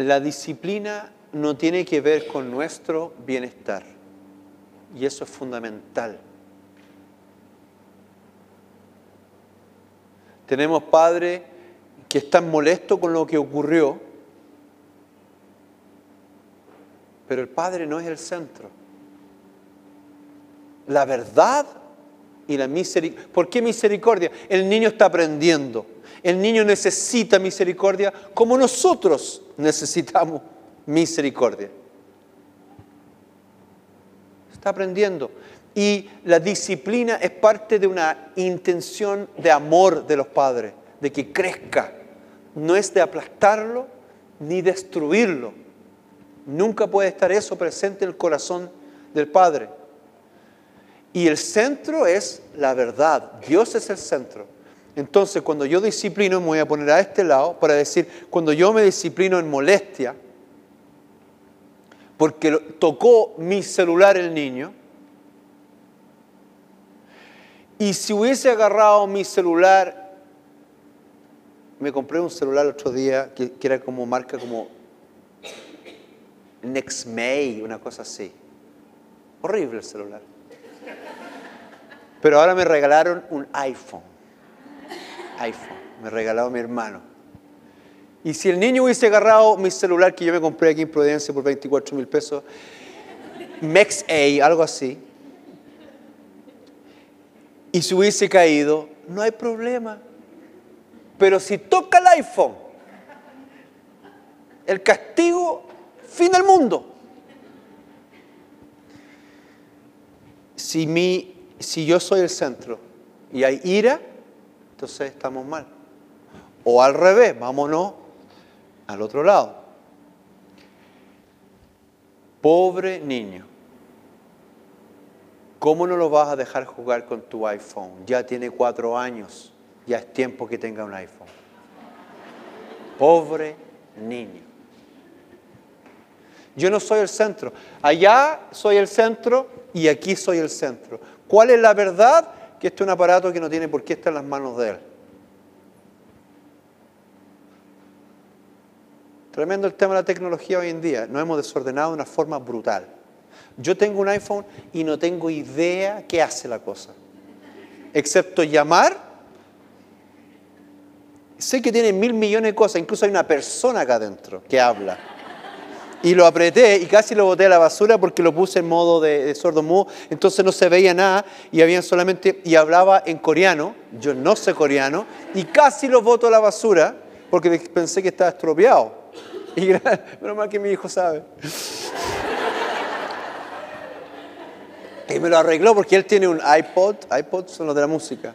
La disciplina no tiene que ver con nuestro bienestar. Y eso es fundamental. Tenemos padres que están molestos con lo que ocurrió, pero el padre no es el centro. La verdad y la. ¿Por qué misericordia? El niño está aprendiendo. El niño necesita misericordia como nosotros necesitamos misericordia. Está aprendiendo. Y la disciplina es parte de una intención de amor de los padres, de que crezca. No es de aplastarlo ni destruirlo. Nunca puede estar eso presente en el corazón del Padre. Y el centro es la verdad. Dios es el centro. Entonces, cuando yo disciplino, me voy a poner a este lado para decir, cuando yo me disciplino en molestia, porque tocó mi celular el niño, y si hubiese agarrado mi celular, me compré un celular el otro día que, que era como marca como Nextmay, una cosa así. Horrible el celular. Pero ahora me regalaron un iPhone. iPhone. Me regaló mi hermano. Y si el niño hubiese agarrado mi celular que yo me compré aquí en Providencia por 24 mil pesos, A, algo así, y si hubiese caído, no hay problema. Pero si toca el iPhone, el castigo, fin del mundo. Si mi si yo soy el centro y hay ira, entonces estamos mal. O al revés, vámonos al otro lado. Pobre niño, ¿cómo no lo vas a dejar jugar con tu iPhone? Ya tiene cuatro años, ya es tiempo que tenga un iPhone. Pobre niño. Yo no soy el centro. Allá soy el centro y aquí soy el centro. ¿Cuál es la verdad? Que este es un aparato que no tiene por qué estar en las manos de él. Tremendo el tema de la tecnología hoy en día. Nos hemos desordenado de una forma brutal. Yo tengo un iPhone y no tengo idea qué hace la cosa. Excepto llamar. Sé que tiene mil millones de cosas. Incluso hay una persona acá adentro que habla y lo apreté y casi lo boté a la basura porque lo puse en modo de, sordo mudo, entonces no se veía nada y había solamente, y hablaba en coreano, yo no sé coreano, y casi lo boto a la basura porque pensé que estaba estropeado. Y menos mal que mi hijo sabe. Y me lo arregló porque él tiene un iPod, iPod son los de la música.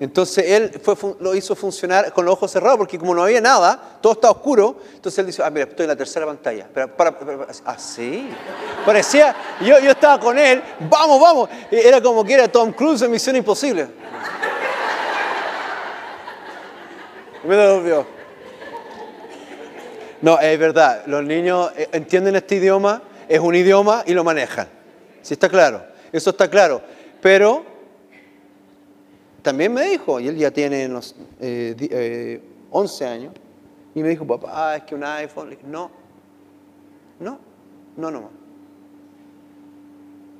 Entonces él lo hizo funcionar con los ojos cerrados porque como no había nada, todo estaba oscuro, entonces él dice, ah, mira, estoy en la tercera pantalla. Pero, ah, sí. Parecía, yo, yo estaba con él, vamos, vamos. Era como que era Tom Cruise en Misión Imposible. Me lo No, es verdad, los niños eh, entienden este idioma, es un idioma y lo manejan. ¿Sí está claro? Eso está claro. Pero también me dijo, y él ya tiene unos, 11 eh, eh, años, y me dijo, papá, es que un iPhone. No, no, no, no.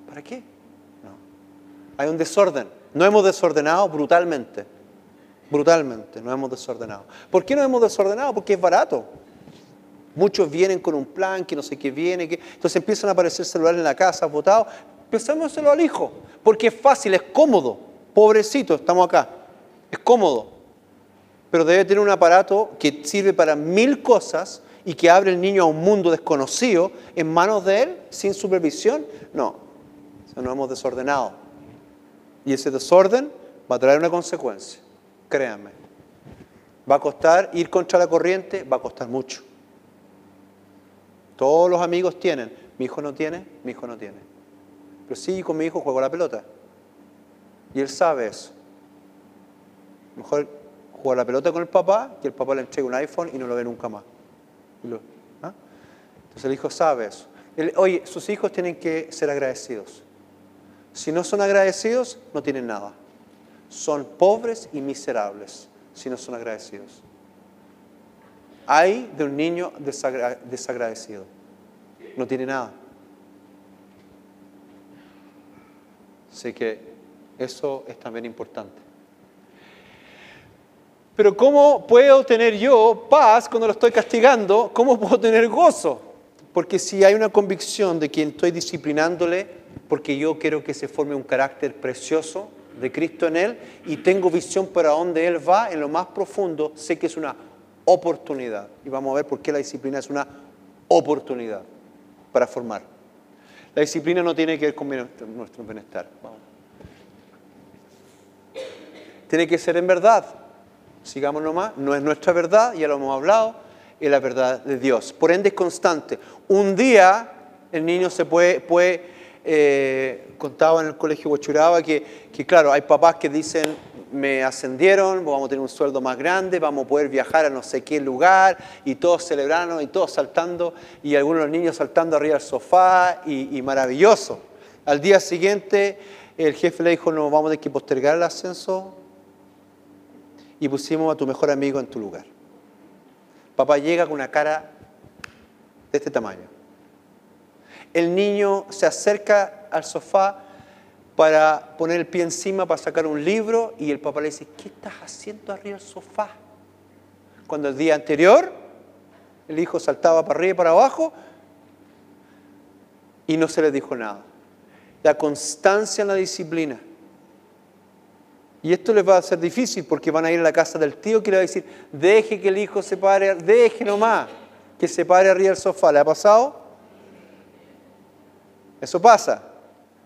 ¿Para qué? No. Hay un desorden. No hemos desordenado brutalmente. Brutalmente, no hemos desordenado. ¿Por qué no hemos desordenado? Porque es barato. Muchos vienen con un plan que no sé qué viene, que... entonces empiezan a aparecer celulares en la casa, votados. Pensámoselo al hijo, porque es fácil, es cómodo. Pobrecito, estamos acá. Es cómodo. Pero debe tener un aparato que sirve para mil cosas y que abre el niño a un mundo desconocido en manos de él, sin supervisión. No, eso nos hemos desordenado. Y ese desorden va a traer una consecuencia, créanme. Va a costar ir contra la corriente, va a costar mucho. Todos los amigos tienen, mi hijo no tiene, mi hijo no tiene. Pero sí, con mi hijo juego la pelota. Y él sabe eso. Mejor jugar la pelota con el papá que el papá le entregue un iPhone y no lo ve nunca más. ¿ah? Entonces el hijo sabe eso. oye, sus hijos tienen que ser agradecidos. Si no son agradecidos, no tienen nada. Son pobres y miserables si no son agradecidos. Hay de un niño desagradecido. No tiene nada. Así que eso es también importante. Pero ¿cómo puedo tener yo paz cuando lo estoy castigando? ¿Cómo puedo tener gozo? Porque si hay una convicción de quien estoy disciplinándole, porque yo quiero que se forme un carácter precioso de Cristo en él y tengo visión para dónde él va en lo más profundo, sé que es una oportunidad. Y vamos a ver por qué la disciplina es una oportunidad para formar. La disciplina no tiene que ver con nuestro bienestar. Tiene que ser en verdad sigamos nomás, no es nuestra verdad, ya lo hemos hablado, es la verdad de Dios. Por ende es constante. Un día el niño se puede, puede eh, contaba en el colegio Huachuraba que, que, claro, hay papás que dicen, me ascendieron, vamos a tener un sueldo más grande, vamos a poder viajar a no sé qué lugar, y todos celebrando, y todos saltando, y algunos niños saltando arriba del sofá, y maravilloso. Al día siguiente, el jefe le dijo, no, vamos a tener que postergar el ascenso y pusimos a tu mejor amigo en tu lugar. Papá llega con una cara de este tamaño. El niño se acerca al sofá para poner el pie encima para sacar un libro y el papá le dice, ¿qué estás haciendo arriba del sofá? Cuando el día anterior el hijo saltaba para arriba y para abajo y no se le dijo nada. La constancia en la disciplina y esto les va a ser difícil porque van a ir a la casa del tío que le va a decir, deje que el hijo se pare, deje nomás que se pare arriba del sofá. ¿Le ha pasado? Eso pasa.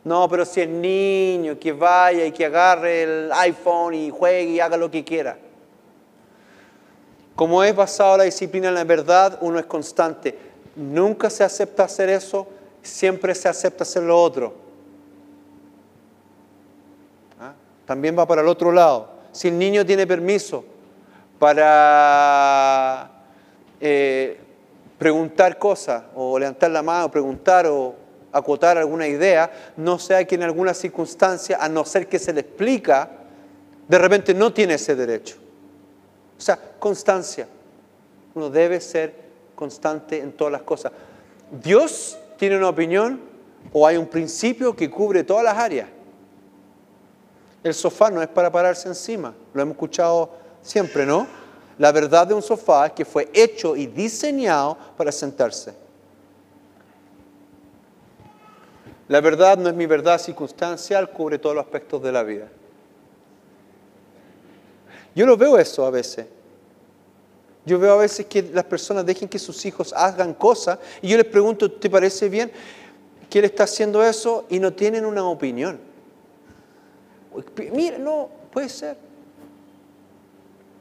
No, pero si es niño, que vaya y que agarre el iPhone y juegue y haga lo que quiera. Como es basado la disciplina en la verdad, uno es constante. Nunca se acepta hacer eso, siempre se acepta hacer lo otro. También va para el otro lado. Si el niño tiene permiso para eh, preguntar cosas o levantar la mano, preguntar o acotar alguna idea, no sea que en alguna circunstancia, a no ser que se le explica, de repente no tiene ese derecho. O sea, constancia. Uno debe ser constante en todas las cosas. Dios tiene una opinión o hay un principio que cubre todas las áreas. El sofá no es para pararse encima, lo hemos escuchado siempre, ¿no? La verdad de un sofá es que fue hecho y diseñado para sentarse. La verdad no es mi verdad circunstancial, cubre todos los aspectos de la vida. Yo lo veo eso a veces. Yo veo a veces que las personas dejen que sus hijos hagan cosas y yo les pregunto, ¿te parece bien que él está haciendo eso? Y no tienen una opinión. Mira, no, puede ser.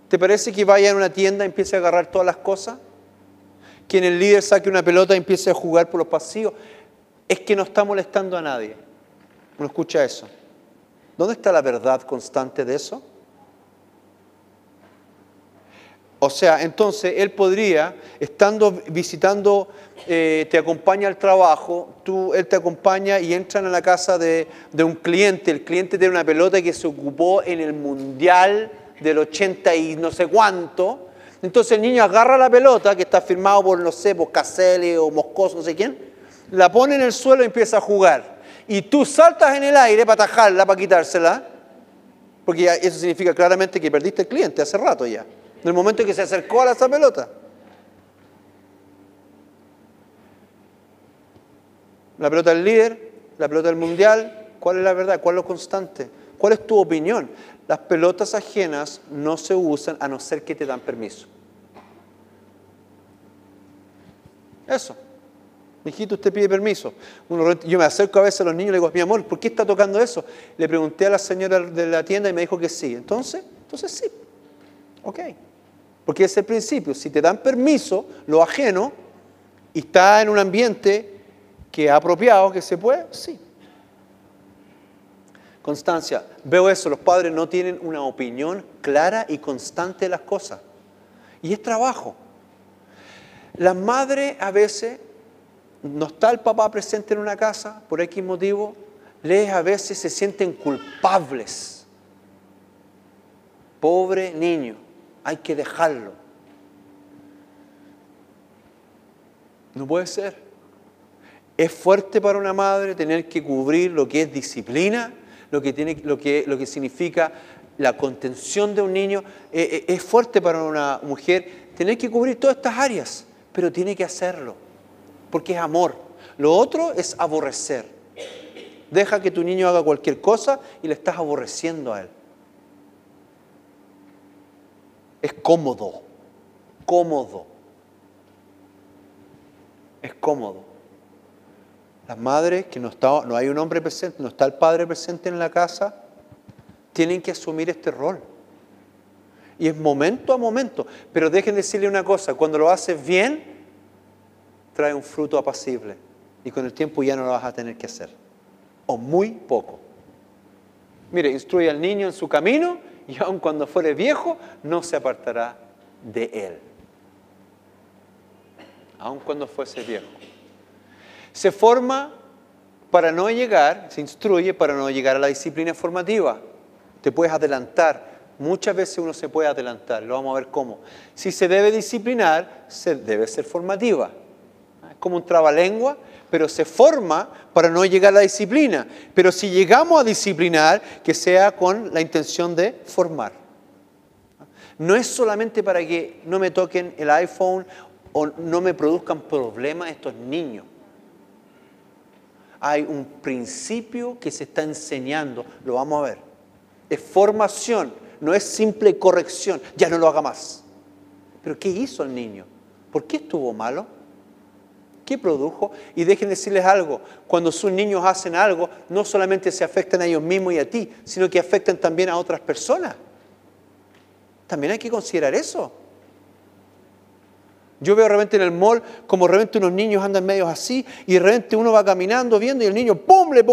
¿Te parece que vaya a una tienda y empiece a agarrar todas las cosas? Que en el líder saque una pelota y empiece a jugar por los pasillos. Es que no está molestando a nadie. Uno escucha eso. ¿Dónde está la verdad constante de eso? O sea, entonces él podría, estando visitando, eh, te acompaña al trabajo, tú, él te acompaña y entran a la casa de, un cliente. El cliente tiene una pelota que se ocupó en el mundial del 80 y no sé cuánto. Entonces el niño agarra la pelota que está firmado por, no sé, por Caselli o Moscoso, no sé quién, la pone en el suelo y empieza a jugar. Y tú saltas en el aire para atajarla, para quitársela, porque eso significa claramente que perdiste el cliente hace rato ya en el momento en que se acercó a esa pelota. La pelota del líder, la pelota del mundial, ¿cuál es la verdad? ¿Cuál es lo constante? ¿Cuál es tu opinión? Las pelotas ajenas no se usan a no ser que te dan permiso. Eso. Mijito, usted pide permiso. yo me acerco a veces a los niños y le digo, mi amor, ¿por qué está tocando eso? Le pregunté a la señora de la tienda y me dijo que sí. Entonces, entonces sí. Ok. Porque es el principio. Si te dan permiso, lo ajeno, y está en un ambiente que es apropiado, que se puede, sí. Constancia, veo eso, los padres no tienen una opinión clara y constante de las cosas. Y es trabajo. Las madres a veces, no está el papá presente en una casa, por X motivo, les a veces se sienten culpables. Pobre niño hay que dejarlo. No puede ser. Es fuerte para una madre tener que cubrir lo que es disciplina, lo que, tiene, lo que, lo que significa la contención de un niño. Eh, eh, es fuerte para una mujer tener que cubrir todas estas áreas, pero tiene que hacerlo, porque es amor. Lo otro es aborrecer. Deja que tu niño haga cualquier cosa y le estás aborreciendo a él. Es cómodo, cómodo. Es cómodo. Las madres que no, está, no hay un hombre presente, no está el padre presente en la casa, tienen que asumir este rol. Y es momento a momento. Pero dejen decirle una cosa, cuando lo haces bien, trae un fruto apacible. Y con el tiempo ya no lo vas a tener que hacer. O muy poco. Mire, instruye al niño en su camino y aun cuando fuere viejo, no se apartará de él. Aun cuando fuese viejo. Se forma para no llegar, se instruye para no llegar a la disciplina formativa. Te puedes adelantar. Muchas veces uno se puede adelantar, lo vamos a ver cómo. Si se debe disciplinar, se debe ser formativa. Es como un trabalengua, pero se forma para no llegar a la disciplina. Pero si llegamos a disciplinar, que sea con la intención de formar. No es solamente para que no me toquen el iPhone o no me produzcan problemas estos niños. Hay un principio que se está enseñando, lo vamos a ver. Es formación, no es simple corrección, ya no lo haga más. Pero ¿qué hizo el niño? ¿Por qué estuvo malo? ¿Qué produjo? Y dejen decirles algo, cuando sus niños hacen algo, no solamente se afectan a ellos mismos y a ti, sino que afectan también a otras personas. También hay que considerar eso. Yo veo de repente en el mall como de repente unos niños andan medios así y de repente uno va caminando viendo y el niño ¡pum! le,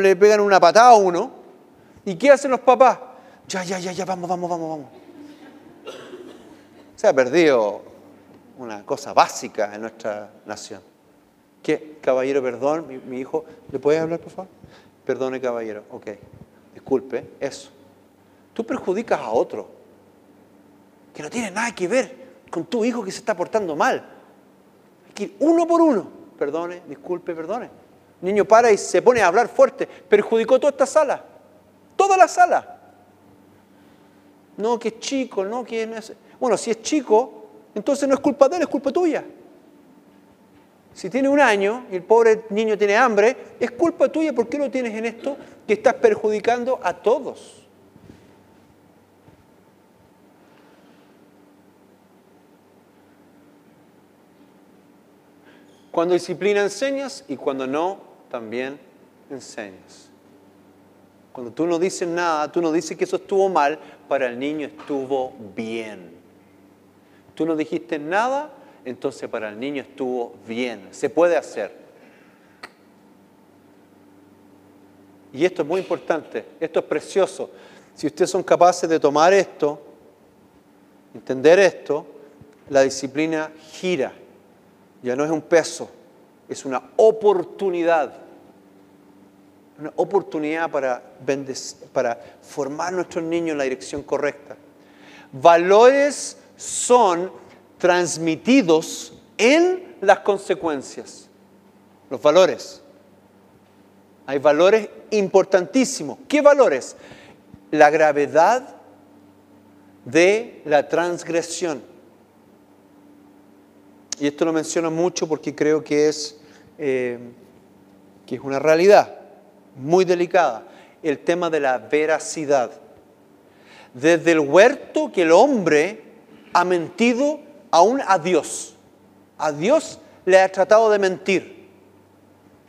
le pegan una patada a uno. ¿Y qué hacen los papás? Ya, ya, ya, ya, vamos, vamos, vamos, vamos. Se ha perdido una cosa básica en nuestra nación. ¿Qué? Caballero, perdón, mi, hijo, ¿le puedes hablar, por favor? Perdone, caballero, ok. Disculpe, eso. Tú perjudicas a otro, que no tiene nada que ver con tu hijo que se está portando mal. Hay que ir uno por uno. Perdone, disculpe, perdone. Niño para y se pone a hablar fuerte. Perjudicó toda esta sala. Toda la sala. No, que es chico, no, que no es... Bueno, si es chico, entonces no es culpa de él, es culpa tuya. Si tiene un año y el pobre niño tiene hambre, es culpa tuya. ¿Por qué lo tienes en esto que estás perjudicando a todos? Cuando disciplina enseñas y cuando no, también enseñas. Cuando tú no dices nada, tú no dices que eso estuvo mal, para el niño estuvo bien. Tú no dijiste nada, entonces para el niño estuvo bien. Se puede hacer. Y esto es muy importante, esto es precioso. Si ustedes son capaces de tomar esto, entender esto, la disciplina gira. Ya no es un peso, es una oportunidad. Una oportunidad para, para formar a nuestros niños en la dirección correcta. Valores son transmitidos en las consecuencias. Los valores. Hay valores importantísimos. ¿Qué valores? La gravedad de la transgresión. Y esto lo menciono mucho porque creo que es, eh, que es una realidad muy delicada. El tema de la veracidad. Desde el huerto que el hombre ha mentido aún a Dios. A Dios le ha tratado de mentir.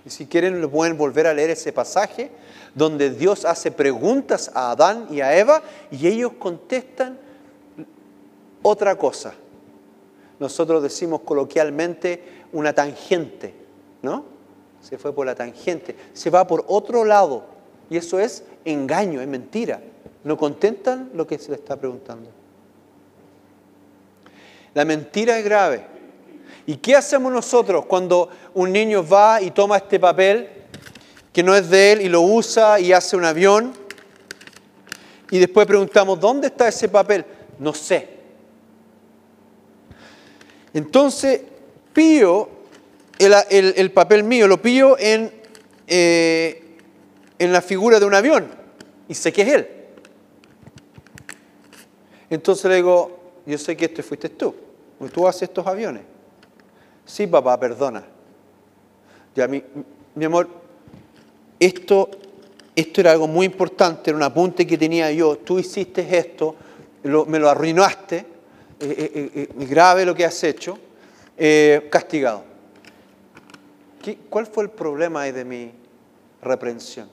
Y si quieren, lo pueden volver a leer ese pasaje donde Dios hace preguntas a Adán y a Eva y ellos contestan otra cosa nosotros decimos coloquialmente una tangente, ¿no? Se fue por la tangente, se va por otro lado. Y eso es engaño, es mentira. No contentan lo que se le está preguntando. La mentira es grave. ¿Y qué hacemos nosotros cuando un niño va y toma este papel que no es de él y lo usa y hace un avión? Y después preguntamos, ¿dónde está ese papel? No sé. Entonces, Pío el, el- el papel mío, lo pillo en, eh, en la figura de un avión y sé que es él. Entonces le digo, yo sé que este fuiste tú, tú haces estos aviones. Sí, papá, perdona. Ya, mi, mi amor, esto, esto era algo muy importante, era un apunte que tenía yo. Tú hiciste esto, me lo arruinaste, eh, eh, eh, grave lo que has hecho, castigado. ¿Qué- ¿Cuál fue el problema de mi reprensión?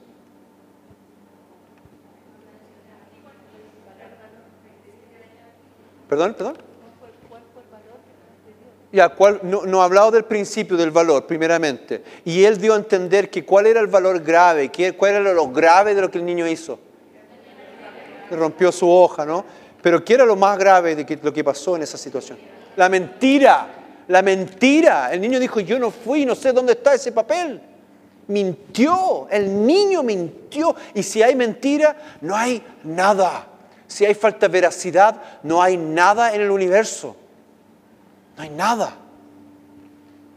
¿Perdón? ¿Perdón? Ya, ¿cuál- no, no ha hablado del principio del valor, primeramente. Y él dio a entender que cuál era el valor grave, qué- cuál era lo grave de lo que el niño hizo. Que rompió su hoja, ¿no? Pero ¿qué era lo más grave de que- lo que pasó en esa situación? La mentira, la mentira. El niño dijo, yo no fui, no sé dónde está ese papel. Mintió, el niño mintió. Y si hay mentira, no hay nada. Si hay falta de veracidad, no hay nada en el universo. No hay nada.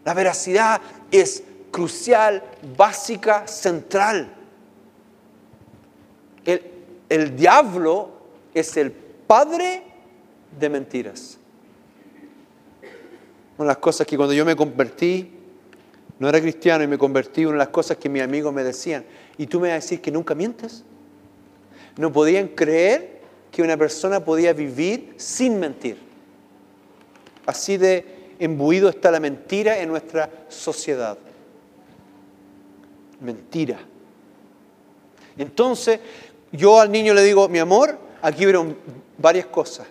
La veracidad es crucial, básica, central. El, el diablo es el padre de mentiras. Una de las cosas que cuando yo me convertí, no era cristiano y me convertí, una de las cosas que mis amigos me decían, ¿y tú me vas a decir que nunca mientes? No podían creer que una persona podía vivir sin mentir. Así de embuido está la mentira en nuestra sociedad. Mentira. Entonces, yo al niño le digo, mi amor, aquí vieron varias cosas.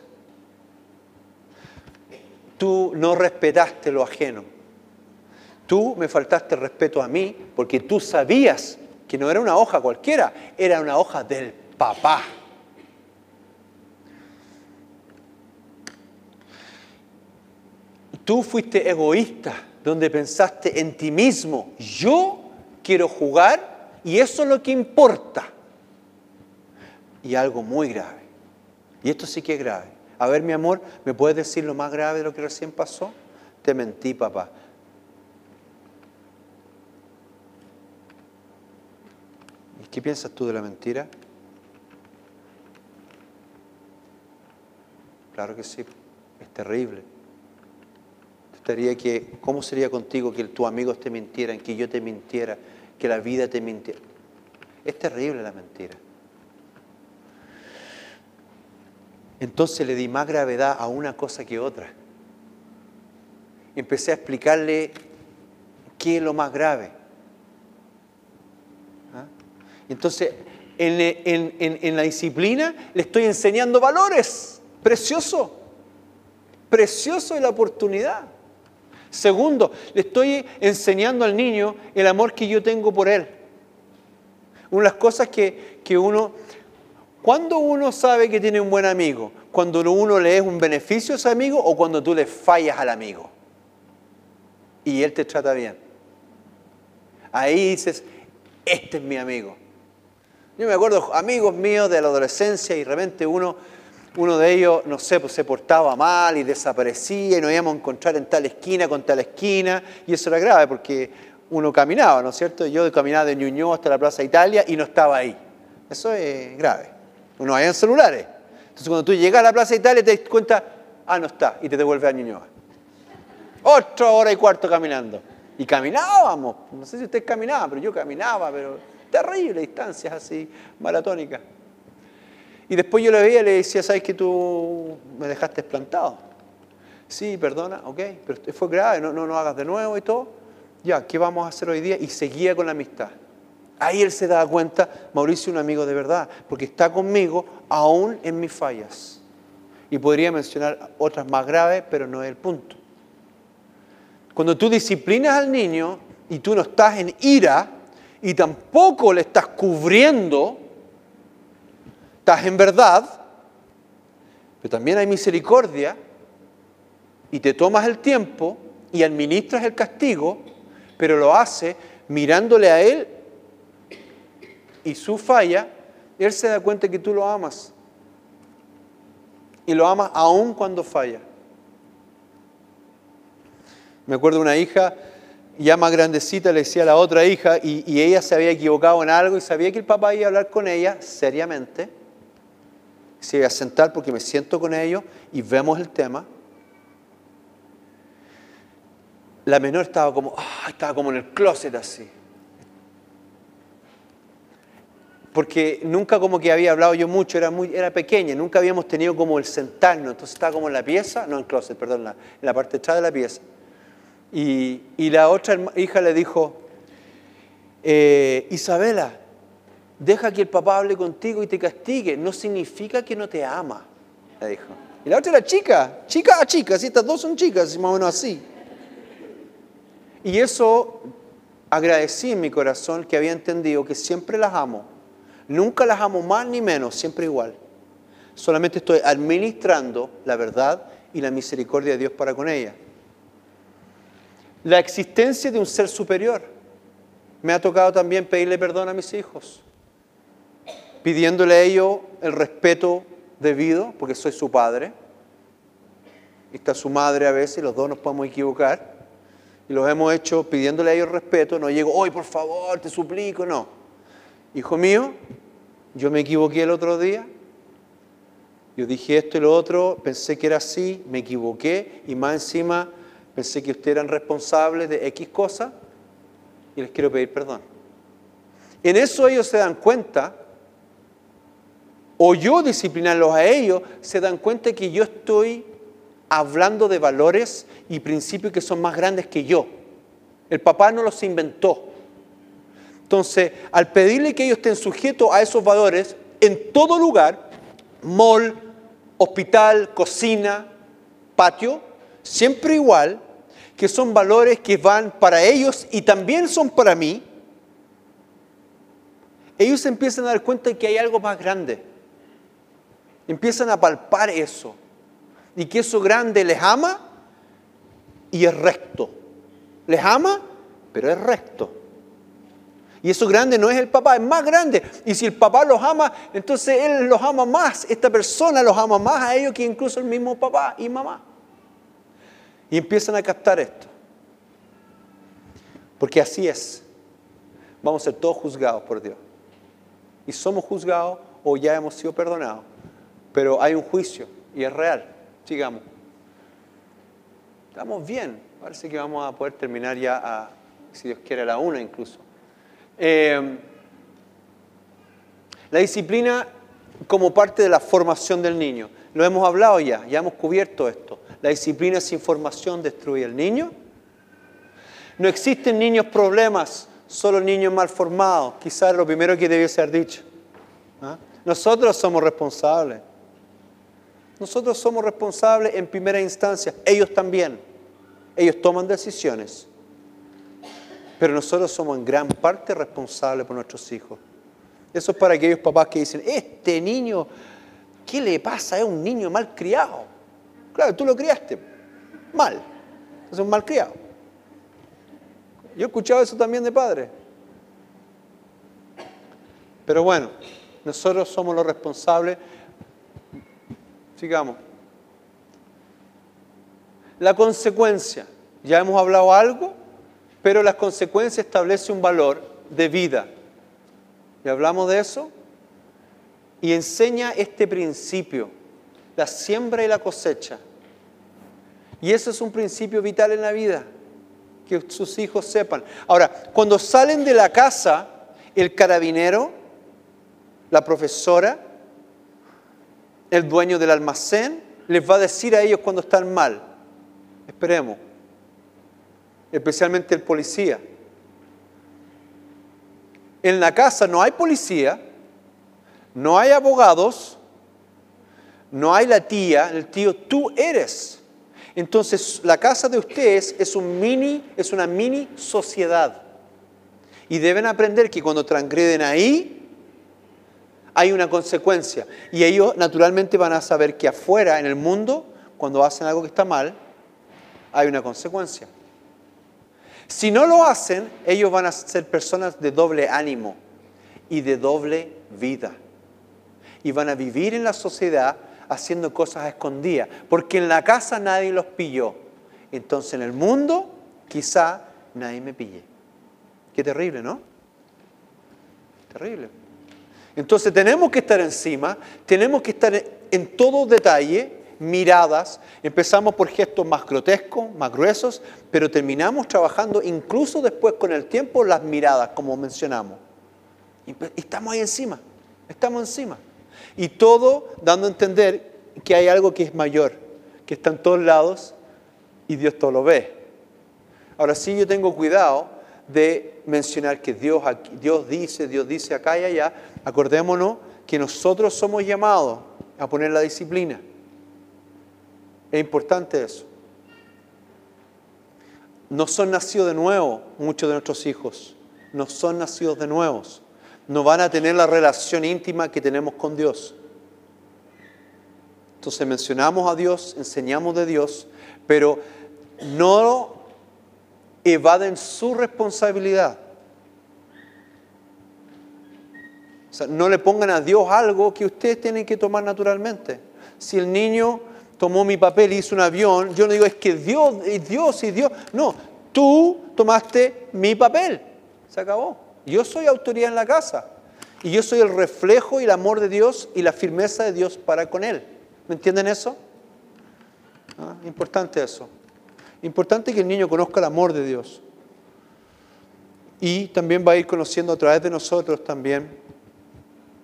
Tú no respetaste lo ajeno. Tú me faltaste respeto a mí porque tú sabías que no era una hoja cualquiera, era una hoja del papá. Tú fuiste egoísta, donde pensaste en ti mismo. Yo quiero jugar y eso es lo que importa. Y algo muy grave. Y esto sí que es grave. A ver, mi amor, ¿me puedes decir lo más grave de lo que recién pasó? Te mentí, papá. ¿Y qué piensas tú de la mentira? Claro que sí, es terrible. Estaría que, ¿Cómo sería contigo que tus amigos te mintieran, que yo te mintiera, que la vida te mintiera? Es terrible la mentira. Entonces le di más gravedad a una cosa que otra. Empecé a explicarle qué es lo más grave. ¿Ah? Entonces, en, en- en- en la disciplina le estoy enseñando valores. Precioso. Precioso es la oportunidad. Segundo, le estoy enseñando al niño el amor que yo tengo por él. Una de las cosas que, que uno, cuando uno sabe que tiene un buen amigo, cuando uno le es un beneficio a ese amigo o cuando tú le fallas al amigo y él te trata bien. Ahí dices, este es mi amigo. Yo me acuerdo amigos míos de la adolescencia y de repente uno, uno de ellos, no sé, pues se portaba mal y desaparecía y nos íbamos a encontrar en tal esquina con tal esquina y eso era grave porque uno caminaba, ¿no es cierto? Yo caminaba de Ñuñoa hasta la Plaza Italia y no estaba ahí. Eso es grave. No había celulares. Entonces cuando tú llegas a la Plaza Italia te das cuenta, ah, no está, y te devuelves a Ñuñoa. Otra hora y cuarto caminando. Y caminábamos, no sé si ustedes caminaban, pero yo caminaba, pero terrible, distancias así, maratónicas. Y después yo le veía y le decía, ¿sabes que tú me dejaste plantado? Sí, perdona, ok, pero fue grave, no, no, no hagas de nuevo y todo. Ya, ¿qué vamos a hacer hoy día? Y seguía con la amistad. Ahí él se daba cuenta, Mauricio es un amigo de verdad, porque está conmigo aún en mis fallas. Y podría mencionar otras más graves, pero no es el punto. Cuando tú disciplinas al niño y tú no estás en ira y tampoco le estás cubriendo, estás en verdad, pero también hay misericordia y te tomas el tiempo y administras el castigo, pero lo hace mirándole a él y su falla, él se da cuenta que tú lo amas. Y lo amas aún cuando falla. Me acuerdo una hija ya más grandecita le decía a la otra hija y ella se había equivocado en algo y sabía que el papá iba a hablar con ella seriamente. Se iba a sentar porque me siento con ellos y vemos el tema. La menor estaba como, ah, estaba como en el closet así. Porque nunca como que había hablado yo mucho, era, muy, era pequeña, nunca habíamos tenido como el sentarnos, entonces estaba como en la pieza, no en el closet, perdón, en la parte de atrás de la pieza. Y, la otra hija le dijo, eh, Isabela, deja que el papá hable contigo y te castigue, no significa que no te ama, le dijo. Y la otra era chica, chica a chica, ¿sí? estas dos son chicas, más o menos así. Y eso agradecí en mi corazón que había entendido que siempre las amo. Nunca las amo más ni menos, siempre igual. Solamente estoy administrando la verdad y la misericordia de Dios para con ellas la existencia de un ser superior. Me ha tocado también pedirle perdón a mis hijos, pidiéndole a ellos el respeto debido, porque soy su padre. Está su madre a veces, los dos nos podemos equivocar. Y los hemos hecho pidiéndole a ellos respeto. No llego, hoy por favor, te suplico, no. Hijo mío, yo me equivoqué el otro día. Yo dije esto y lo otro, pensé que era así, me equivoqué y más encima Pensé que ustedes eran responsables de X cosa y les quiero pedir perdón. En eso ellos se dan cuenta, o yo disciplinarlos a ellos, se dan cuenta que yo estoy hablando de valores y principios que son más grandes que yo. El papá no los inventó. Entonces, al pedirle que ellos estén sujetos a esos valores, en todo lugar, mall, hospital, cocina, patio, siempre igual, que son valores que van para ellos y también son para mí, ellos empiezan a dar cuenta de que hay algo más grande. Empiezan a palpar eso. Y que eso grande les ama y es recto. Les ama, pero es recto. Y eso grande no es el papá, es más grande. Y si el papá los ama, entonces él los ama más. Esta persona los ama más a ellos que incluso el mismo papá y mamá. Y empiezan a captar esto. Porque así es. Vamos a ser todos juzgados por Dios. Y somos juzgados o ya hemos sido perdonados. Pero hay un juicio y es real. Sigamos. Estamos bien. Parece que vamos a poder terminar ya a, si Dios quiere, a la una incluso. Eh, la disciplina como parte de la formación del niño. Lo hemos hablado ya, ya hemos cubierto esto. La disciplina sin formación destruye al niño. No existen niños problemas, solo niños mal formados. Quizás lo primero que debió ser dicho. ¿ah? Nosotros somos responsables. Nosotros somos responsables en primera instancia. Ellos también. Ellos toman decisiones. Pero nosotros somos en gran parte responsables por nuestros hijos. Eso es para aquellos papás que dicen, este niño, ¿qué le pasa? Es un niño mal criado. Claro, tú lo criaste mal. Es un mal criado. Yo he escuchado eso también de padres. Pero bueno, nosotros somos los responsables. Sigamos. La consecuencia. Ya hemos hablado algo, pero la consecuencia establece un valor de vida. Y hablamos de eso. Y enseña este principio, la siembra y la cosecha. Y eso es un principio vital en la vida, que sus hijos sepan. Ahora, cuando salen de la casa, el carabinero, la profesora, el dueño del almacén, les va a decir a ellos cuando están mal. Esperemos. Especialmente el policía. En la casa no hay policía, no hay abogados, no hay la tía, el tío, tú eres entonces, la casa de ustedes es, un mini, es una mini sociedad. Y deben aprender que cuando transgreden ahí, hay una consecuencia. Y ellos naturalmente van a saber que afuera, en el mundo, cuando hacen algo que está mal, hay una consecuencia. Si no lo hacen, ellos van a ser personas de doble ánimo y de doble vida. Y van a vivir en la sociedad haciendo cosas escondidas, porque en la casa nadie los pilló. Entonces en el mundo quizá nadie me pille. Qué terrible, ¿no? Terrible. Entonces tenemos que estar encima, tenemos que estar en todo detalle, miradas, empezamos por gestos más grotescos, más gruesos, pero terminamos trabajando incluso después con el tiempo las miradas, como mencionamos. Y estamos ahí encima, estamos encima. Y todo dando a entender que hay algo que es mayor, que está en todos lados y Dios todo lo ve. Ahora sí yo tengo cuidado de mencionar que Dios, Dios dice, Dios dice acá y allá, acordémonos que nosotros somos llamados a poner la disciplina. Es importante eso. No son nacidos de nuevo muchos de nuestros hijos. No son nacidos de nuevos. No van a tener la relación íntima que tenemos con Dios. Entonces mencionamos a Dios, enseñamos de Dios, pero no evaden su responsabilidad. O sea, no le pongan a Dios algo que ustedes tienen que tomar naturalmente. Si el niño tomó mi papel y hizo un avión, yo no digo es que Dios, y Dios y Dios. No, tú tomaste mi papel. Se acabó. Yo soy autoridad en la casa. Y yo soy el reflejo y el amor de Dios y la firmeza de Dios para con Él. ¿Me entienden eso? Ah, importante eso. Importante que el niño conozca el amor de Dios. Y también va a ir conociendo a través de nosotros también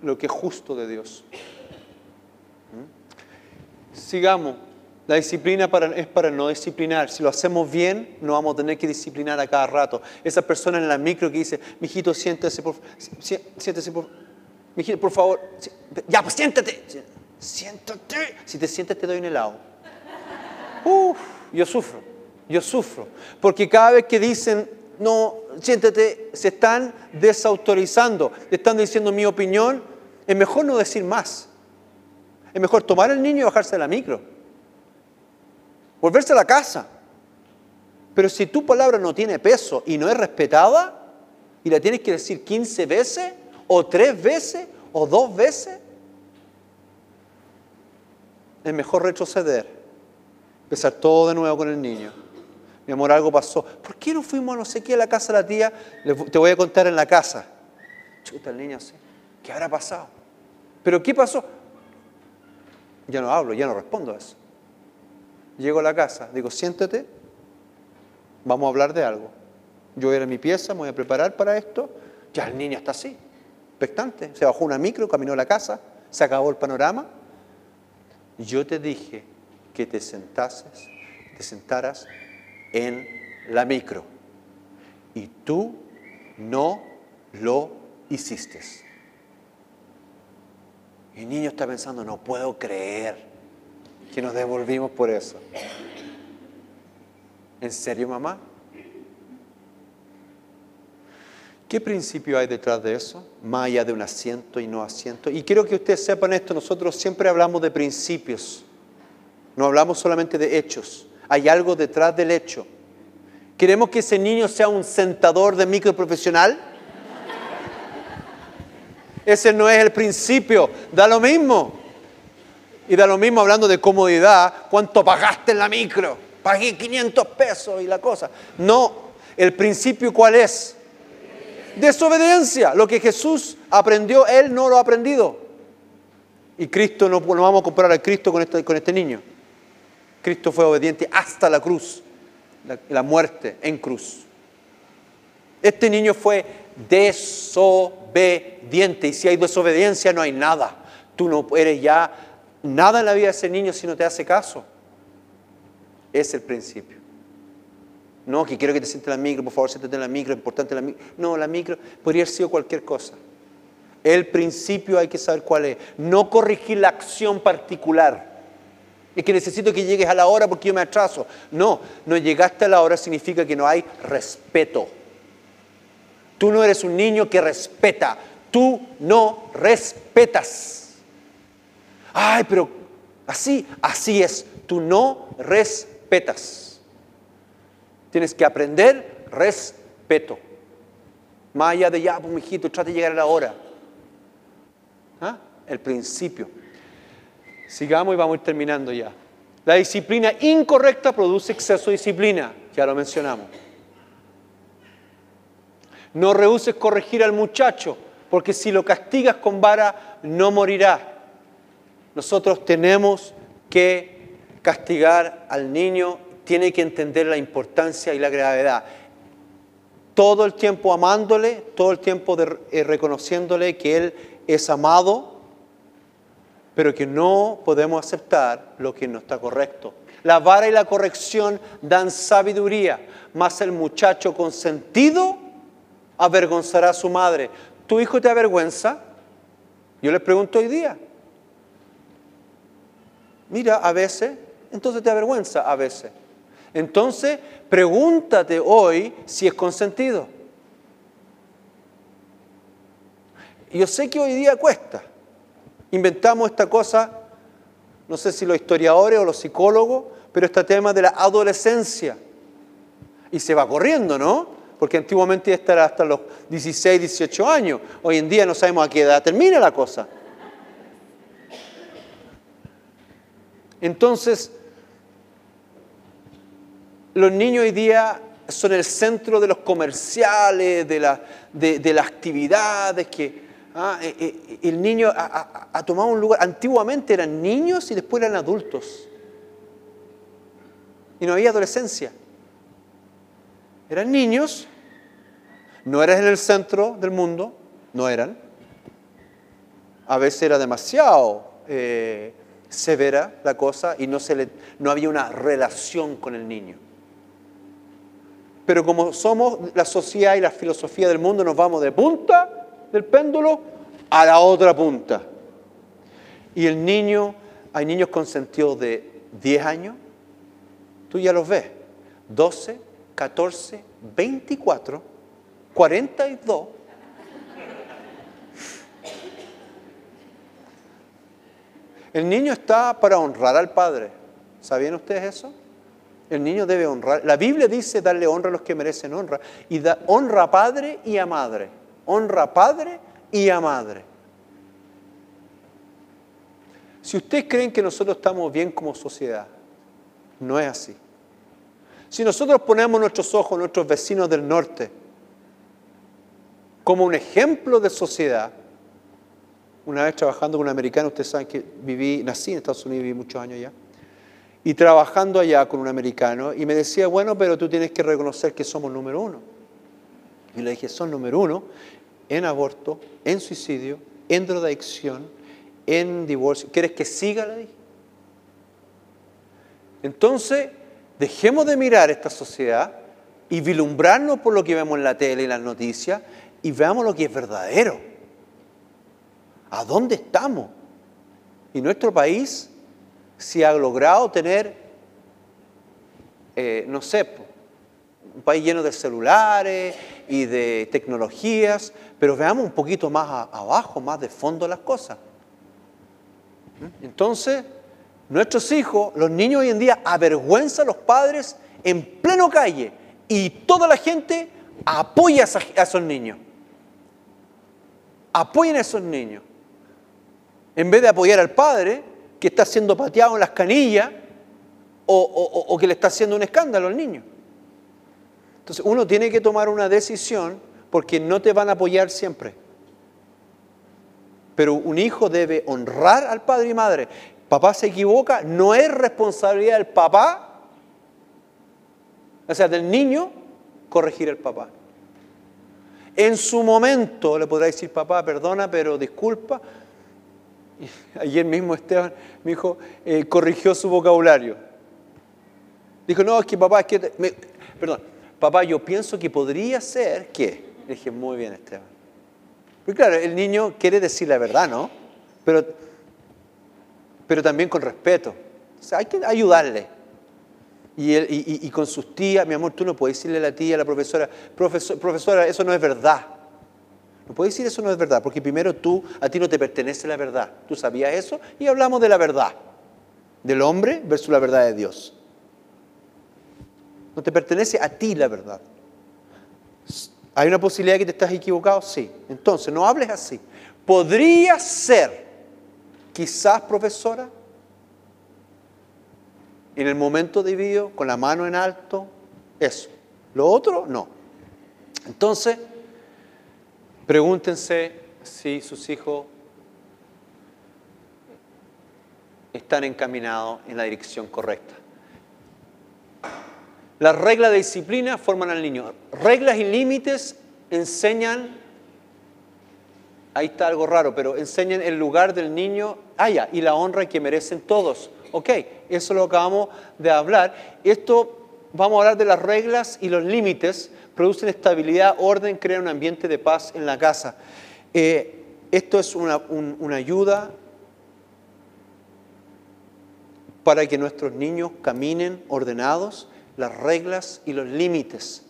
lo que es justo de Dios. ¿Mm? Sigamos. La disciplina es para no disciplinar. Si lo hacemos bien, no vamos a tener que disciplinar a cada rato. Esa persona en la micro que dice, mijito, siéntese, por, siéntese, por, mijito, por favor. Ya, pues siéntate. Siéntate. Si te sientes, te doy un helado. Uf, yo sufro yo sufro. Porque cada vez que dicen, no, siéntate, se están desautorizando, están diciendo mi opinión, es mejor no decir más. Es mejor tomar el niño y bajarse de la micro. Volverse a la casa. Pero si tu palabra no tiene peso y no es respetada, y la tienes que decir 15 veces, o tres veces, o dos veces, es mejor retroceder, empezar todo de nuevo con el niño mi amor, algo pasó. ¿Por qué no fuimos a no sé qué a la casa de la tía? Te voy a contar en la casa. Chuta, el niño así. ¿Qué habrá pasado? ¿Pero qué pasó? Ya no hablo, ya no respondo a eso. Llego a la casa, digo, siéntate, vamos a hablar de algo. Yo voy a ir a mi pieza, me voy a preparar para esto. Ya el niño está así, expectante. Se bajó una micro, caminó a la casa, se acabó el panorama. Yo te dije que te sentases, te sentaras en la micro. Y tú no lo hiciste. Y el niño está pensando, no puedo creer que nos devolvimos por eso. ¿En serio, mamá? ¿Qué principio hay detrás de eso? Más allá de un asiento y no asiento. Y quiero que ustedes sepan esto, nosotros siempre hablamos de principios, no hablamos solamente de hechos. Hay algo detrás del hecho. ¿Queremos que ese niño sea un sentador de micro profesional? Ese no es el principio. Da lo mismo. Y da lo mismo hablando de comodidad. ¿Cuánto pagaste en la micro? Pagué 500 pesos y la cosa. No. ¿El principio cuál es? Desobediencia. Lo que Jesús aprendió, Él no lo ha aprendido. Y Cristo, no, vamos a comparar a Cristo con este, con este niño. Cristo fue obediente hasta la cruz, la, muerte en cruz. Este niño fue desobediente y si hay desobediencia no hay nada. Tú no eres ya nada en la vida de ese niño si no te hace caso. Es el principio. No, que quiero que te sientes en la micro, por favor, siéntate en la micro, importante la micro. No, la micro podría haber sido cualquier cosa. El principio hay que saber cuál es. No corregir la acción particular. Es que necesito que llegues a la hora porque yo me atraso. No, no llegaste a la hora significa que no hay respeto. Tú no eres un niño que respeta. Tú no respetas. Ay, pero así, así es. Tú no respetas. Tienes que aprender respeto. Más allá de ya, pues, mijito, trata de llegar a la hora. ¿Ah? El principio. Sigamos y vamos terminando ya. La disciplina incorrecta produce exceso de disciplina, ya lo mencionamos. No rehuses corregir al muchacho, porque si lo castigas con vara, no morirá. Nosotros tenemos que castigar al niño, tiene que entender la importancia y la gravedad. Todo el tiempo amándole, todo el tiempo eh, reconociéndole que él es amado, pero que no podemos aceptar lo que no está correcto. La vara y la corrección dan sabiduría, mas el muchacho consentido avergonzará a su madre. ¿Tu hijo te avergüenza? Yo les pregunto hoy día. Mira, a veces, entonces te avergüenza, a veces. Entonces, pregúntate hoy si es consentido. Yo sé que hoy día cuesta. Inventamos esta cosa, no sé si los historiadores o los psicólogos, pero este tema de la adolescencia. Y se va corriendo, ¿no? Porque antiguamente estar hasta los 16, 18 años. Hoy en día no sabemos a qué edad termina la cosa. Entonces, los niños hoy día son el centro de los comerciales, de, las actividades, que ah, eh, eh, el niño ha, tomado un lugar. Antiguamente eran niños y después eran adultos. Y no había adolescencia. Eran niños, no eran en el centro del mundo, no eran. A veces era demasiado eh, severa la cosa y no, se le, no había una relación con el niño. Pero como somos la sociedad y la filosofía del mundo, nos vamos de punta del péndulo a la otra punta. Y el niño, hay niños consentidos de 10 años, tú ya los ves, 12, 14, 24, 42. El niño está para honrar al padre. ¿Sabían ustedes eso? El niño debe honrar. La Biblia dice darle honra a los que merecen honra. Y da honra a padre y a madre. Honra a padre y a madre. Si ustedes creen que nosotros estamos bien como sociedad, no es así. Si nosotros ponemos nuestros ojos en nuestros vecinos del norte como un ejemplo de sociedad, una vez trabajando con un americano, ustedes saben que viví, nací en Estados Unidos, viví muchos años ya, y trabajando allá con un americano, y me decía, bueno, pero tú tienes que reconocer que somos número uno. Y dije, son número uno en aborto, en suicidio, en drogadicción, en divorcio. ¿Quieres que siga? Le dije. Entonces, dejemos de mirar esta sociedad y vilumbrarnos por lo que vemos en la tele y las noticias y veamos lo que es verdadero. ¿A dónde estamos? Y nuestro país si ha logrado tener, eh, no sé, un país lleno de celulares y de tecnologías, pero veamos un poquito más abajo, más de fondo las cosas. ¿Mm? Entonces, nuestros hijos, los niños hoy en día, avergüenzan a los padres en pleno calle y toda la gente apoya a esos niños. Apoyen a esos niños. En vez de apoyar al padre, que está siendo pateado en las canillas o, que le está haciendo un escándalo al niño. Entonces uno tiene que tomar una decisión porque no te van a apoyar siempre. Pero un hijo debe honrar al padre y madre. Papá se equivoca, no es responsabilidad del papá, o sea, del niño, corregir al papá. En su momento le podrá decir, papá, perdona, pero disculpa, Ayer mismo Esteban mi hijo eh, corrigió su vocabulario. Dijo, no, es que papá, es que... perdón, papá, yo pienso que podría ser que... Dije, muy bien Esteban. Porque claro, el niño quiere decir la verdad, ¿no? Pero, pero también con respeto. O sea, hay que ayudarle. Y, y, con sus tías, mi amor, tú no puedes decirle a la tía, a la profesora, profesora, eso no es verdad. No puedes decir eso no es verdad, porque primero tú, a ti no te pertenece la verdad. Tú sabías eso y hablamos de la verdad, del hombre versus la verdad de Dios. No te pertenece a ti la verdad. ¿Hay una posibilidad de que te estás equivocado? Sí. Entonces, no hables así. Podría ser, quizás, profesora, en el momento debido, con la mano en alto, eso. Lo otro, no. Entonces, Pregúntense si sus hijos están encaminados en la dirección correcta. Las reglas de disciplina forman al niño. Reglas y límites enseñan, ahí está algo raro, pero enseñan el lugar del niño, allá, y la honra que merecen todos. Ok, eso lo acabamos de hablar. Esto, vamos a hablar de las reglas y los límites, producen estabilidad, orden, crean un ambiente de paz en la casa. Eh, esto es una ayuda para que nuestros niños caminen ordenados, las reglas y los límites.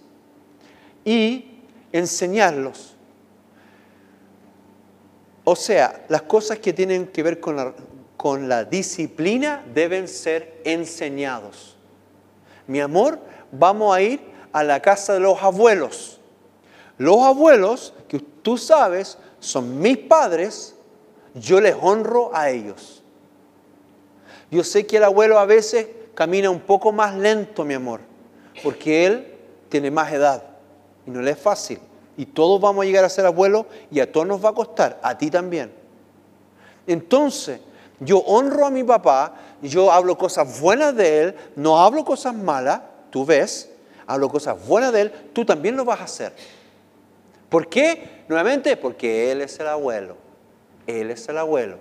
Y enseñarlos. O sea, las cosas que tienen que ver con la, con la disciplina deben ser enseñados. Mi amor, vamos a ir a la casa de los abuelos. Los abuelos, que tú sabes, son mis padres, yo les honro a ellos. Yo sé que el abuelo a veces camina un poco más lento, mi amor, porque él tiene más edad y no le es fácil. Y todos vamos a llegar a ser abuelos y a todos nos va a costar, a ti también. Entonces, yo honro a mi papá, yo hablo cosas buenas de él, no hablo cosas malas, tú ves, hablo cosas buenas de él, tú también lo vas a hacer. ¿Por qué? Nuevamente, porque él es el abuelo. Él es el abuelo.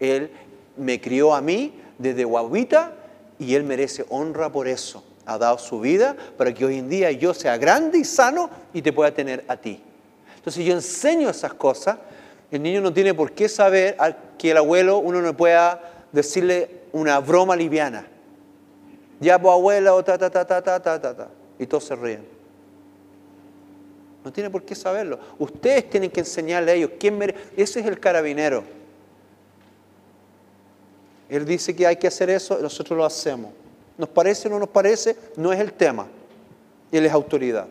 Él me crió a mí, desde guaguita y Él merece honra por eso. Ha dado su vida para que hoy en día yo sea grande y sano y te pueda tener a ti. Entonces yo enseño esas cosas. El niño no tiene por qué saber que el abuelo uno no pueda decirle una broma liviana. Ya, pues abuela, o ta, ta, ta, ta, ta, ta, ta. Y todos se ríen. No tiene por qué saberlo. Ustedes tienen que enseñarle a ellos quién merece. Ese es el carabinero. Él dice que hay que hacer eso, nosotros lo hacemos. ¿Nos parece o no nos parece? No es el tema. Él es autoridad.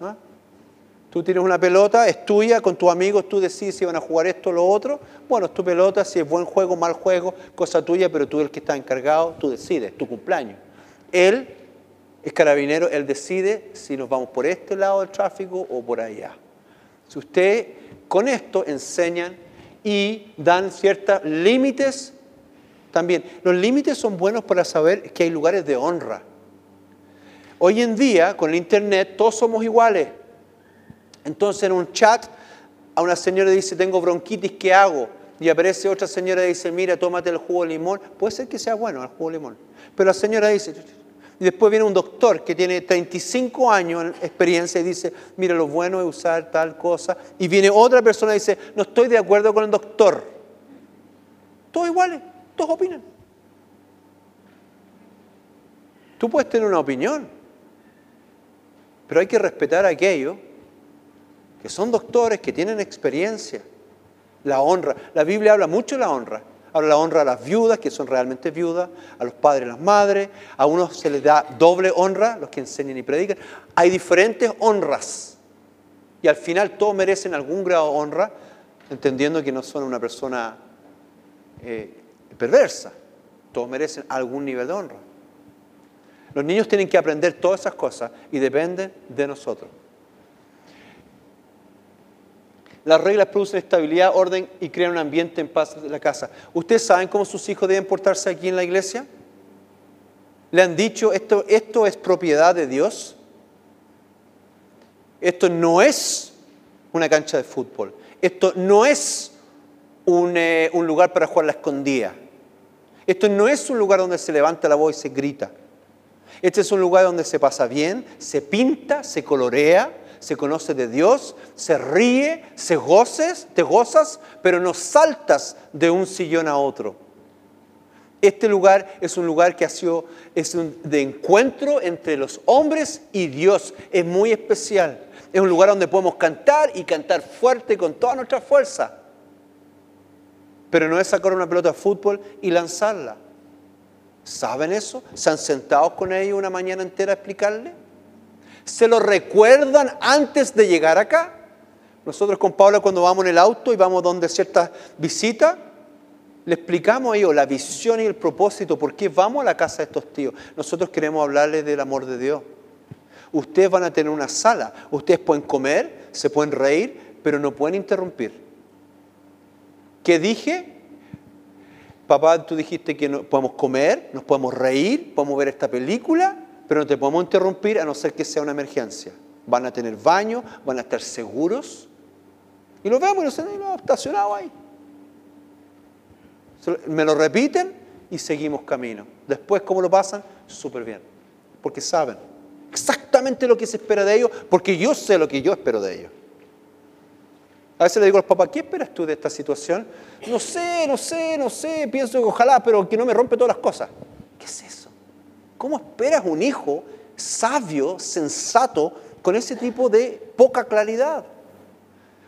¿Ah? Tú tienes una pelota, es tuya, con tus amigos tú decides si van a jugar esto o lo otro. Bueno, es tu pelota, si es buen juego, mal juego, cosa tuya, pero tú el que está encargado, tú decides, tu cumpleaños. Él es carabinero, él decide si nos vamos por este lado del tráfico o por allá. Si usted con esto enseñan y dan ciertos límites también. Los límites son buenos para saber que hay lugares de honra. Hoy en día, con el Internet, todos somos iguales. Entonces, en un chat, a una señora dice, tengo bronquitis, ¿qué hago? Y aparece otra señora y dice, mira, tómate el jugo de limón. Puede ser que sea bueno el jugo de limón. Pero la señora dice, y después viene un doctor que tiene 35 años en experiencia y dice, mira, lo bueno es usar tal cosa. Y viene otra persona y dice, no estoy de acuerdo con el doctor. Todos iguales, todos opinan. Tú puedes tener una opinión, pero hay que respetar a aquellos que son doctores, que tienen experiencia. La honra. La Biblia habla mucho de la honra. Ahora la honra a las viudas, que son realmente viudas, a los padres y las madres, a unos se les da doble honra, los que enseñan y predican. Hay diferentes honras. Y al final todos merecen algún grado de honra, entendiendo que no son una persona eh, perversa. Todos merecen algún nivel de honra. Los niños tienen que aprender todas esas cosas y dependen de nosotros. Las reglas producen estabilidad, orden y crean un ambiente en paz en la casa. ¿Ustedes saben cómo sus hijos deben portarse aquí en la iglesia? ¿Le han dicho esto, esto es propiedad de Dios? Esto no es una cancha de fútbol. Esto no es un, eh, un lugar para jugar la escondida. Esto no es un lugar donde se levanta la voz y se grita. Este es un lugar donde se pasa bien, se pinta, se colorea, se conoce de Dios, se ríe, se goces, te gozas, pero no saltas de un sillón a otro. Este lugar es un lugar que ha sido es un, de encuentro entre los hombres y Dios. Es muy especial. Es un lugar donde podemos cantar y cantar fuerte con toda nuestra fuerza. Pero no es sacar una pelota de fútbol y lanzarla. ¿Saben eso? ¿Se han sentado con ellos una mañana entera a explicarle? Se lo recuerdan antes de llegar acá. Nosotros con Paula cuando vamos en el auto y vamos donde ciertas visitas, le explicamos a ellos la visión y el propósito, por qué vamos a la casa de estos tíos. Nosotros queremos hablarles del amor de Dios. Ustedes van a tener una sala, ustedes pueden comer, se pueden reír, pero no pueden interrumpir. ¿Qué dije? Papá, tú dijiste que no, podemos comer, nos podemos reír, podemos ver esta película, pero no te podemos interrumpir a no ser que sea una emergencia. Van a tener baño, van a estar seguros. Y lo vemos y nos hemos estacionado ahí. Me lo repiten y seguimos camino. Después, ¿cómo lo pasan? Súper bien. Porque saben exactamente lo que se espera de ellos, porque yo sé lo que yo espero de ellos. A veces le digo a los papás, ¿qué esperas tú de esta situación? No sé, no sé, no sé, pienso que ojalá, pero que no me rompe todas las cosas. ¿Qué es eso? ¿Cómo esperas un hijo sabio, sensato, con ese tipo de poca claridad?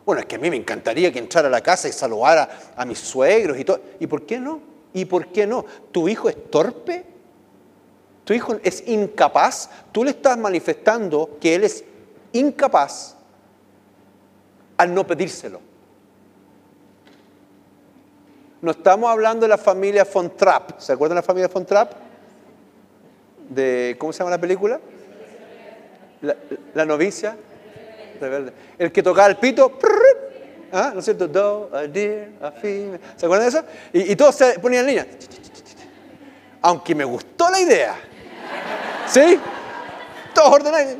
Bueno, es que a mí me encantaría que entrara a la casa y saludara a mis suegros y todo. ¿Y por qué no? ¿Y por qué no? ¿Tu hijo es torpe? ¿Tu hijo es incapaz? Tú le estás manifestando que él es incapaz al no pedírselo. No estamos hablando de la familia Von Trapp. ¿Se acuerdan de la familia Von Trapp? De, ¿Cómo se llama la película? La, novicia. El que tocaba el pito. ¿ah? ¿No es cierto? Do, a dear, a female. ¿Se acuerdan de eso? Y, todos se ponían en línea. Aunque me gustó la idea. ¿Sí? Todos ordenados.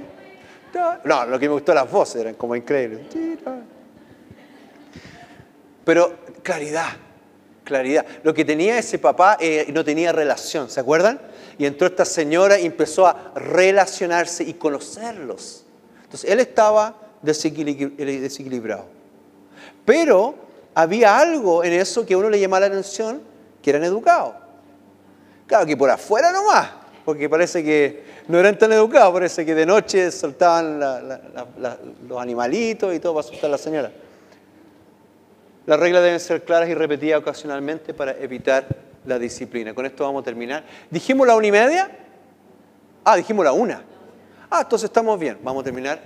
No, lo que me gustó las voces eran como increíbles. Pero claridad, claridad. Lo que tenía ese papá eh, no tenía relación, ¿se acuerdan? Y entró esta señora y empezó a relacionarse y conocerlos. Entonces él estaba desequilibrado. Pero había algo en eso que a uno le llamaba la atención, que eran educados. Claro que por afuera nomás, porque parece que no eran tan educados, parece que de noche soltaban los animalitos y todo para asustar a la señora. Las reglas deben ser claras y repetidas ocasionalmente para evitar la disciplina. Con esto vamos a terminar. ¿Dijimos la una y media? Ah, dijimos la una. Ah, entonces estamos bien. Vamos a terminar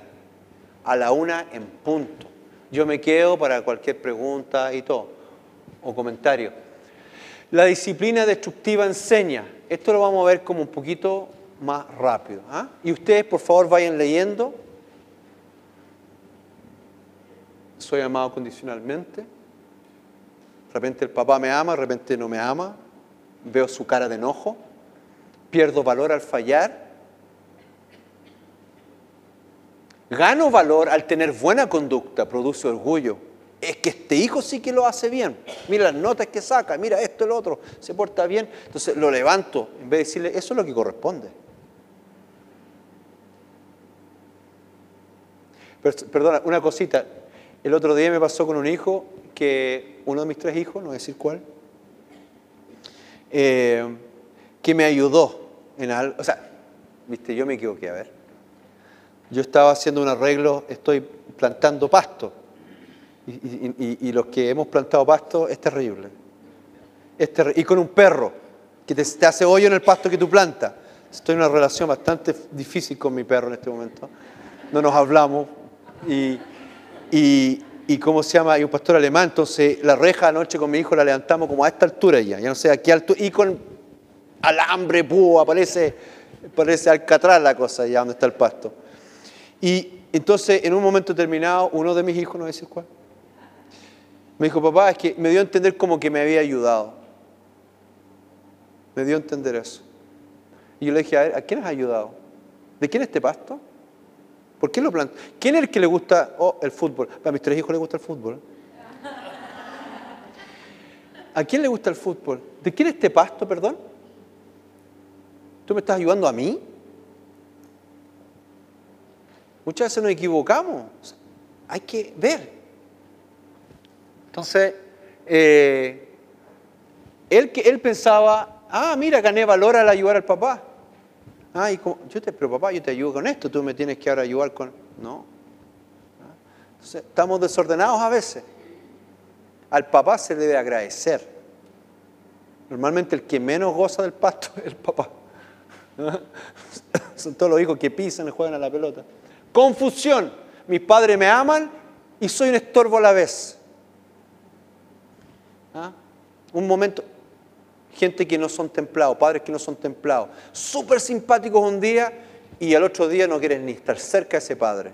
a la una en punto. Yo me quedo para cualquier pregunta y todo, o comentario. La disciplina destructiva enseña. Esto lo vamos a ver como un poquito más rápido. ¿ah? Y ustedes, por favor, vayan leyendo. Soy amado condicionalmente. De repente el papá me ama, de repente no me ama. Veo su cara de enojo. Pierdo valor al fallar. Gano valor al tener buena conducta, produce orgullo. Es que este hijo sí que lo hace bien. Mira las notas que saca, mira esto, el otro, se porta bien. Entonces lo levanto en vez de decirle, eso es lo que corresponde. perdona, una cosita. El otro día me pasó con un hijo que, uno de mis tres hijos, no voy a decir cuál, eh, que me ayudó en algo. O sea, viste, yo me equivoqué, a ver. Yo estaba haciendo un arreglo, estoy plantando pasto. Y, los que hemos plantado pasto es terrible. es terrible. Y con un perro que te, te hace hoyo en el pasto que tú plantas. Estoy en una relación bastante difícil con mi perro en este momento. No nos hablamos, y, y, y, ¿cómo se llama? Hay un pastor alemán, entonces la reja anoche con mi hijo la levantamos como a esta altura ya, ya no sé a qué altura, y con alambre, púa, parece, parece alcatraz la cosa, ya donde está el pasto. Y entonces, en un momento determinado, uno de mis hijos, no sé cuál, me dijo, papá, es que me dio a entender como que me había ayudado. Me dio a entender eso. Y yo le dije, a ver, ¿a quién has ayudado? ¿De quién es este pasto? ¿Por qué lo plantan? ¿Quién es el que le gusta oh, el fútbol? A mis tres hijos les gusta el fútbol. ¿A quién le gusta el fútbol? ¿De quién es este pasto, perdón? ¿Tú me estás ayudando a mí? Muchas veces nos equivocamos. Hay que ver. Entonces, eh, él, él pensaba, ah, mira, gané valor al ayudar al papá. Ah, yo te, pero papá, yo te ayudo con esto, tú me tienes que ahora ayudar con... No. Entonces, estamos desordenados a veces. Al papá se le debe agradecer. Normalmente el que menos goza del pasto es el papá. Son todos los hijos que pisan y juegan a la pelota. Confusión. Mis padres me aman y soy un estorbo a la vez. ¿Ah? Un momento, gente que no son templados, padres que no son templados, súper simpáticos un día y al otro día no quieren ni estar cerca de ese padre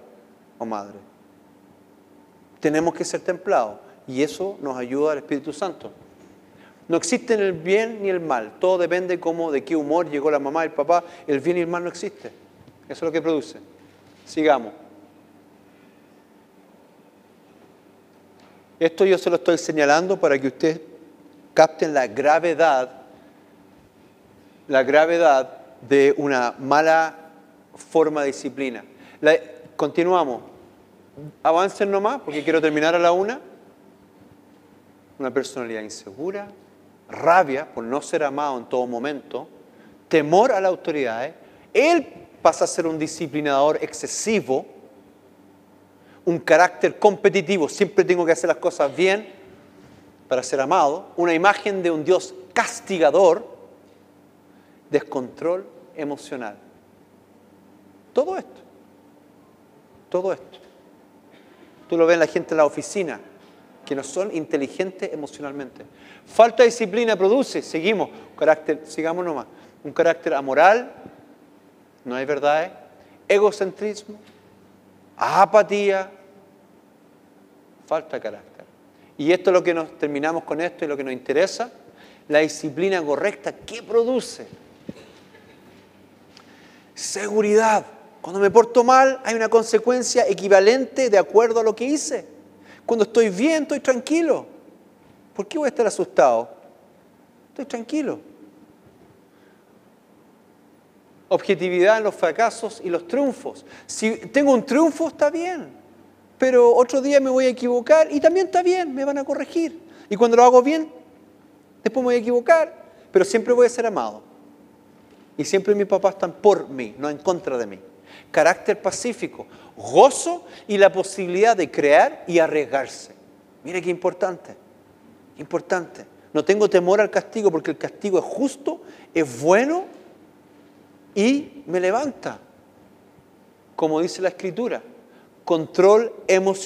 o madre. Tenemos que ser templados y eso nos ayuda al Espíritu Santo. No existe el bien ni el mal, todo depende de qué humor llegó la mamá y el papá. El bien y el mal no existe. Eso es lo que produce. Sigamos. Esto yo se lo estoy señalando para que ustedes capten la gravedad, la gravedad de una mala forma de disciplina. continuamos. Avancen nomás, porque quiero terminar a la una. Una personalidad insegura, rabia por no ser amado en todo momento, temor a la autoridad. Él pasa a ser un disciplinador excesivo, un carácter competitivo, siempre tengo que hacer las cosas bien para ser amado, una imagen de un Dios castigador, descontrol emocional. Todo esto, todo esto. Tú lo ves en la gente en la oficina, que no son inteligentes emocionalmente. Falta de disciplina produce, seguimos, carácter, sigamos nomás, un carácter amoral, no hay verdades, egocentrismo, apatía, falta de carácter. Y esto es lo que nos terminamos con esto y lo que nos interesa, la disciplina correcta, ¿qué produce? Seguridad. Cuando me porto mal hay una consecuencia equivalente de acuerdo a lo que hice. Cuando estoy bien, estoy tranquilo. ¿Por qué voy a estar asustado? Estoy tranquilo. Objetividad en los fracasos y los triunfos. Si tengo un triunfo, está bien. Pero otro día me voy a equivocar y también está bien, me van a corregir. Y cuando lo hago bien, después me voy a equivocar, pero siempre voy a ser amado. Y siempre mis papás están por mí, no en contra de mí carácter pacífico, gozo y la posibilidad de crear y arriesgarse. Mire qué importante, importante. No tengo temor al castigo porque el castigo es justo, es bueno y me levanta. Como dice la escritura, control emocional.